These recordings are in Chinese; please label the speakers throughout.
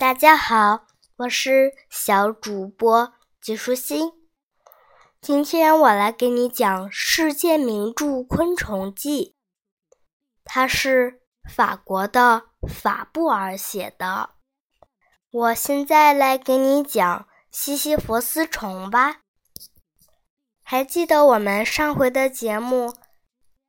Speaker 1: 大家好，我是小主播吉舒心。今天我来给你讲世界名著《昆虫记》，它是法国的法布尔写的。我现在来给你讲西西弗斯虫吧。还记得我们上回的节目？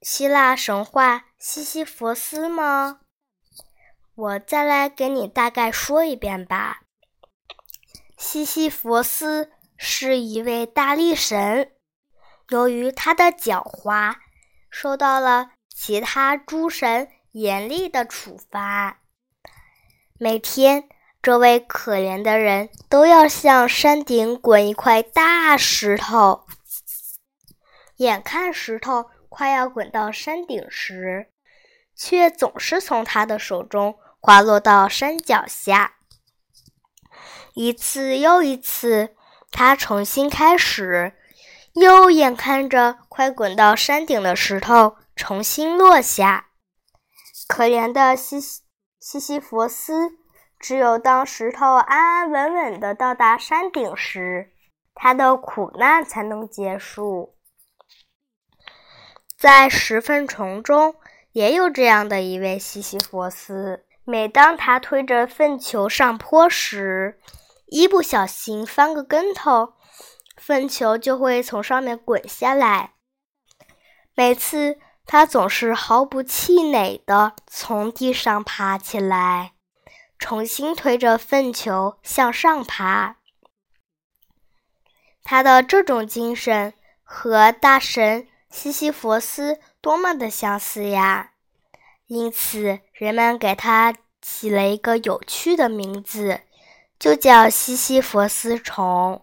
Speaker 1: 希腊神话西西弗斯吗？我再来给你大概说一遍吧。西西弗斯是一位大力神，由于他的狡猾，受到了其他诸神严厉的处罚。每天，这位可怜的人都要向山顶滚一块大石头，眼看石头。快要滚到山顶时，却总是从他的手中滑落到山脚下。一次又一次，他重新开始，又眼看着快滚到山顶的石头重新落下。可怜的西西西西弗斯，只有当石头安安稳稳地到达山顶时，他的苦难才能结束。在十分虫中，也有这样的一位西西弗斯。每当他推着粪球上坡时，一不小心翻个跟头，粪球就会从上面滚下来。每次他总是毫不气馁地从地上爬起来，重新推着粪球向上爬。他的这种精神和大神。西西弗斯多么的相似呀！因此，人们给它起了一个有趣的名字，就叫西西弗斯虫。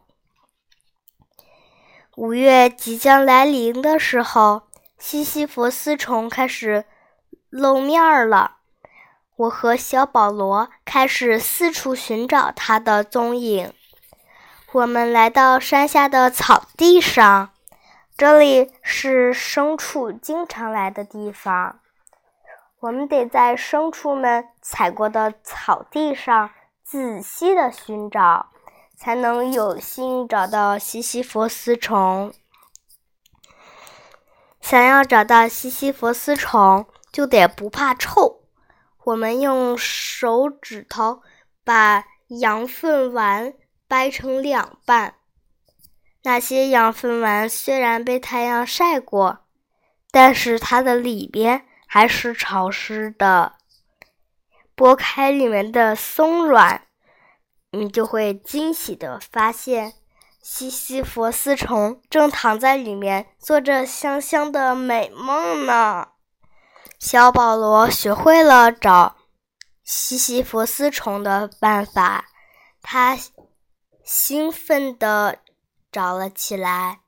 Speaker 1: 五月即将来临的时候，西西弗斯虫开始露面了。我和小保罗开始四处寻找它的踪影。我们来到山下的草地上。这里是牲畜经常来的地方，我们得在牲畜们踩过的草地上仔细的寻找，才能有幸找到西西弗斯虫。想要找到西西弗斯虫，就得不怕臭。我们用手指头把羊粪丸掰成两半。那些羊粪丸虽然被太阳晒过，但是它的里边还是潮湿的。剥开里面的松软，你就会惊喜的发现，西西弗斯虫正躺在里面，做着香香的美梦呢。小保罗学会了找西西弗斯虫的办法，他兴奋的。找了起来，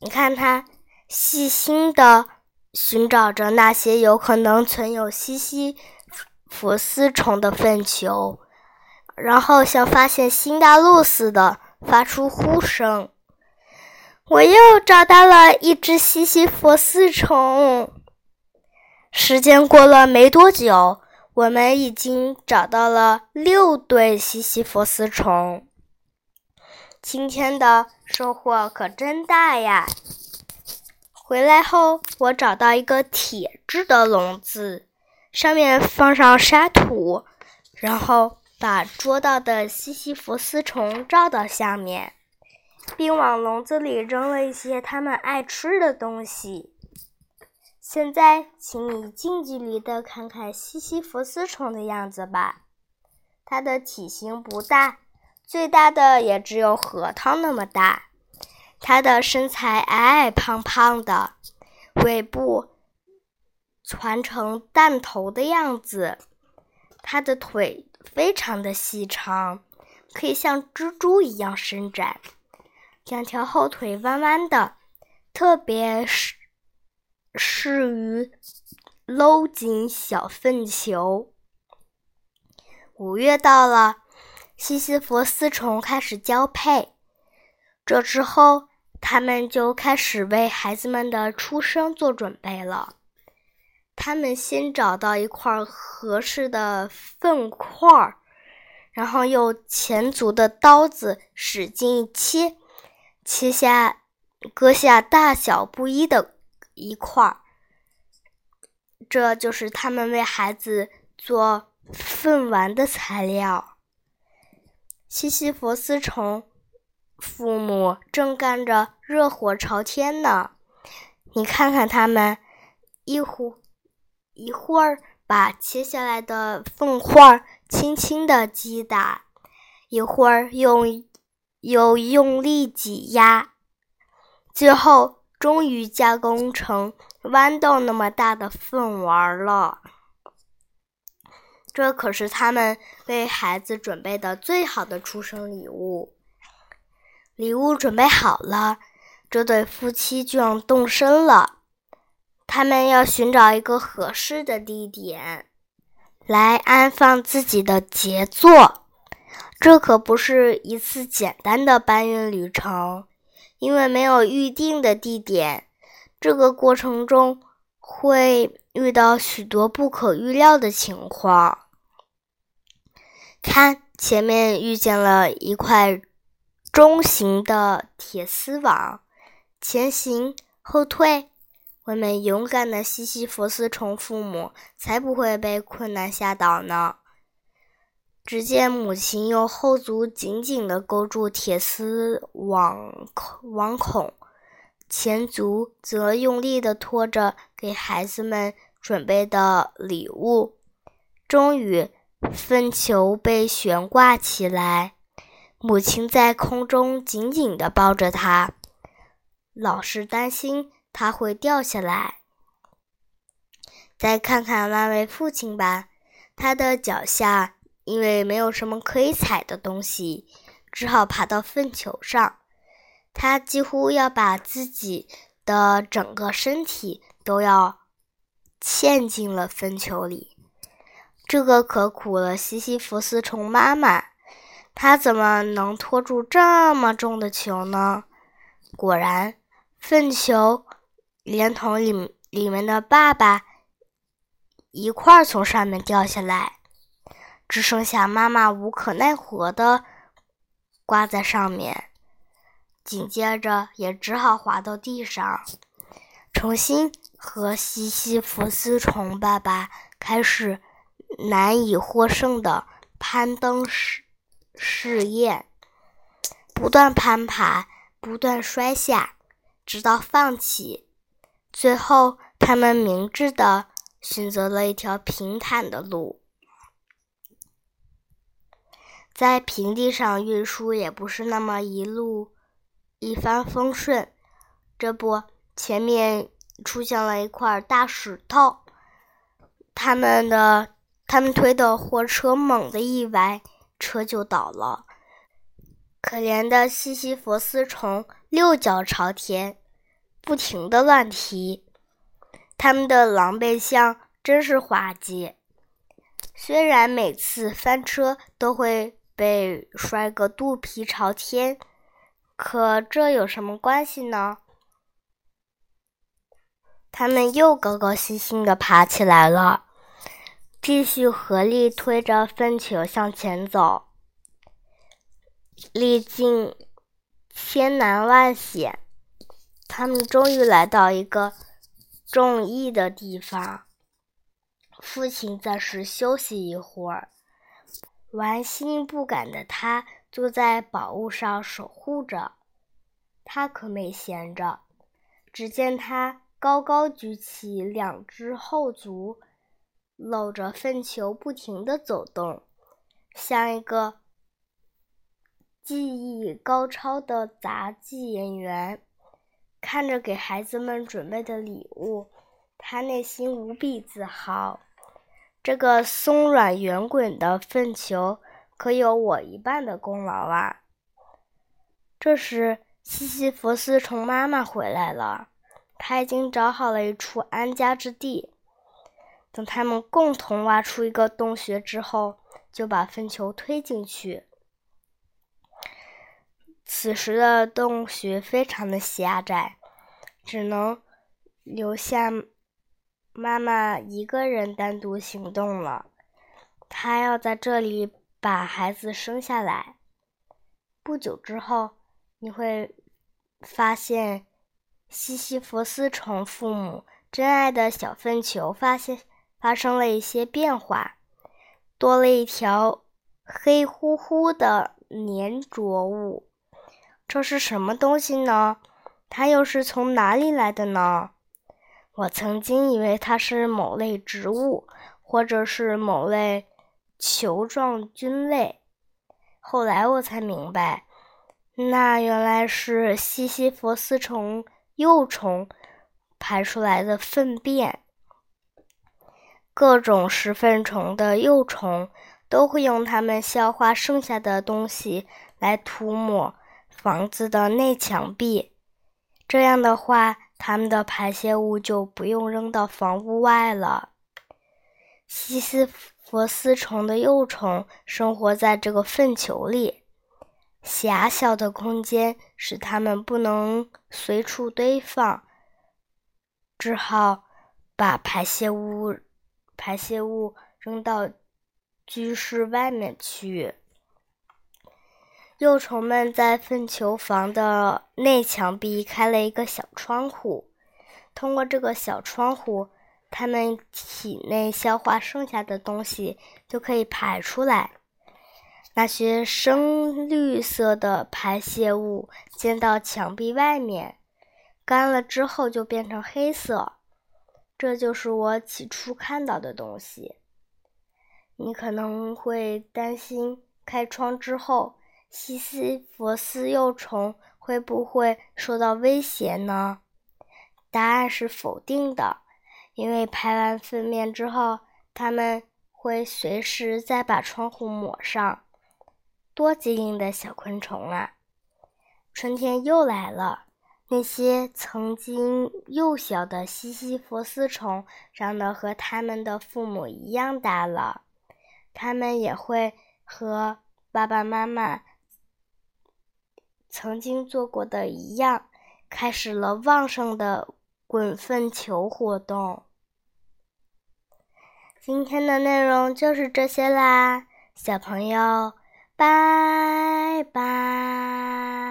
Speaker 1: 你看他细心的寻找着那些有可能存有西西弗斯虫的粪球，然后像发现新大陆似的发出呼声。我又找到了一只西西弗斯虫。时间过了没多久，我们已经找到了六对西西弗斯虫。今天的收获可真大呀！回来后，我找到一个铁制的笼子，上面放上沙土，然后把捉到的西西弗斯虫罩到下面，并往笼子里扔了一些它们爱吃的东西。现在，请你近距离的看看西西弗斯虫的样子吧，它的体型不大。最大的也只有核桃那么大，它的身材矮矮胖胖的，尾部攒成弹头的样子。它的腿非常的细长，可以像蜘蛛一样伸展，两条后腿弯弯的，特别适适于搂紧小粪球。五月到了。西西弗斯虫开始交配，这之后，他们就开始为孩子们的出生做准备了。他们先找到一块合适的粪块，然后用前足的刀子使劲一切，切下、割下大小不一的一块。这就是他们为孩子做粪丸的材料。西西弗斯虫父母正干着热火朝天呢，你看看他们，一会一会儿把切下来的粪块轻轻地击打，一会儿用又用力挤压，最后终于加工成豌豆那么大的粪丸了。这可是他们为孩子准备的最好的出生礼物。礼物准备好了，这对夫妻就要动身了。他们要寻找一个合适的地点，来安放自己的杰作。这可不是一次简单的搬运旅程，因为没有预定的地点，这个过程中会遇到许多不可预料的情况。看，前面遇见了一块中型的铁丝网，前行，后退。我们勇敢的西西弗斯虫父母才不会被困难吓倒呢。只见母亲用后足紧紧地勾住铁丝网网孔，前足则用力地拖着给孩子们准备的礼物。终于，粪球被悬挂起来，母亲在空中紧紧地抱着它，老是担心。它会掉下来。再看看那位父亲吧，他的脚下因为没有什么可以踩的东西，只好爬到粪球上。他几乎要把自己的整个身体都要嵌进了粪球里。这个可苦了西西弗斯虫妈妈，他怎么能拖住这么重的球呢？果然，粪球。连同里里面的爸爸一块儿从上面掉下来，只剩下妈妈无可奈何的挂在上面，紧接着也只好滑到地上，重新和西西弗斯虫爸爸开始难以获胜的攀登试试验，不断攀爬，不断摔下，直到放弃。最后，他们明智的选择了一条平坦的路，在平地上运输也不是那么一路一帆风顺。这不，前面出现了一块大石头，他们的他们推的货车猛地一歪，车就倒了。可怜的西西弗斯虫六脚朝天。不停的乱踢，他们的狼狈相真是滑稽。虽然每次翻车都会被摔个肚皮朝天，可这有什么关系呢？他们又高高兴兴的爬起来了，继续合力推着粪球向前走。历尽千难万险。他们终于来到一个中意的地方。父亲暂时休息一会儿，玩心不改的他坐在宝物上守护着。他可没闲着。只见他高高举起两只后足，搂着粪球不停地走动，像一个技艺高超的杂技演员。看着给孩子们准备的礼物，他内心无比自豪。这个松软圆滚的粪球可有我一半的功劳啊！这时，西西弗斯虫妈妈回来了，她已经找好了一处安家之地。等他们共同挖出一个洞穴之后，就把粪球推进去。此时的洞穴非常的狭窄，只能留下妈妈一个人单独行动了，她要在这里把孩子生下来。不久之后，你会发现西西弗斯虫父母真爱的小粪球发现发生了一些变化，多了一条黑乎乎的粘着物。这是什么东西呢？它又是从哪里来的呢？我曾经以为它是某类植物，或者是某类球状菌类。后来我才明白，那原来是西西弗斯虫幼虫排出来的粪便。各种食粪虫的幼虫都会用它们消化剩下的东西来涂抹房子的内墙壁。这样的话，它们的排泄物就不用扔到房屋外了。西斯佛斯虫的幼虫生活在这个粪球里，狭小的空间使它们不能随处堆放，只好把排泄物排泄物扔到居室外面去。幼虫们在粪球房的内墙壁开了一个小窗户，通过这个小窗户，它们体内消化剩下的东西就可以排出来。那些深绿色的排泄物溅到墙壁外面，干了之后就变成黑色。这就是我起初看到的东西。你可能会担心，开窗之后。西西弗斯幼虫会不会受到威胁呢？答案是否定的，因为排完粪便之后，它们会随时再把窗户抹上。多机灵的小昆虫啊！春天又来了，那些曾经幼小的西西弗斯虫长得和它们的父母一样大了，它们也会和爸爸妈妈。曾经做过的一样，开始了旺盛的滚粪球活动。今天的内容就是这些啦，小朋友，拜拜。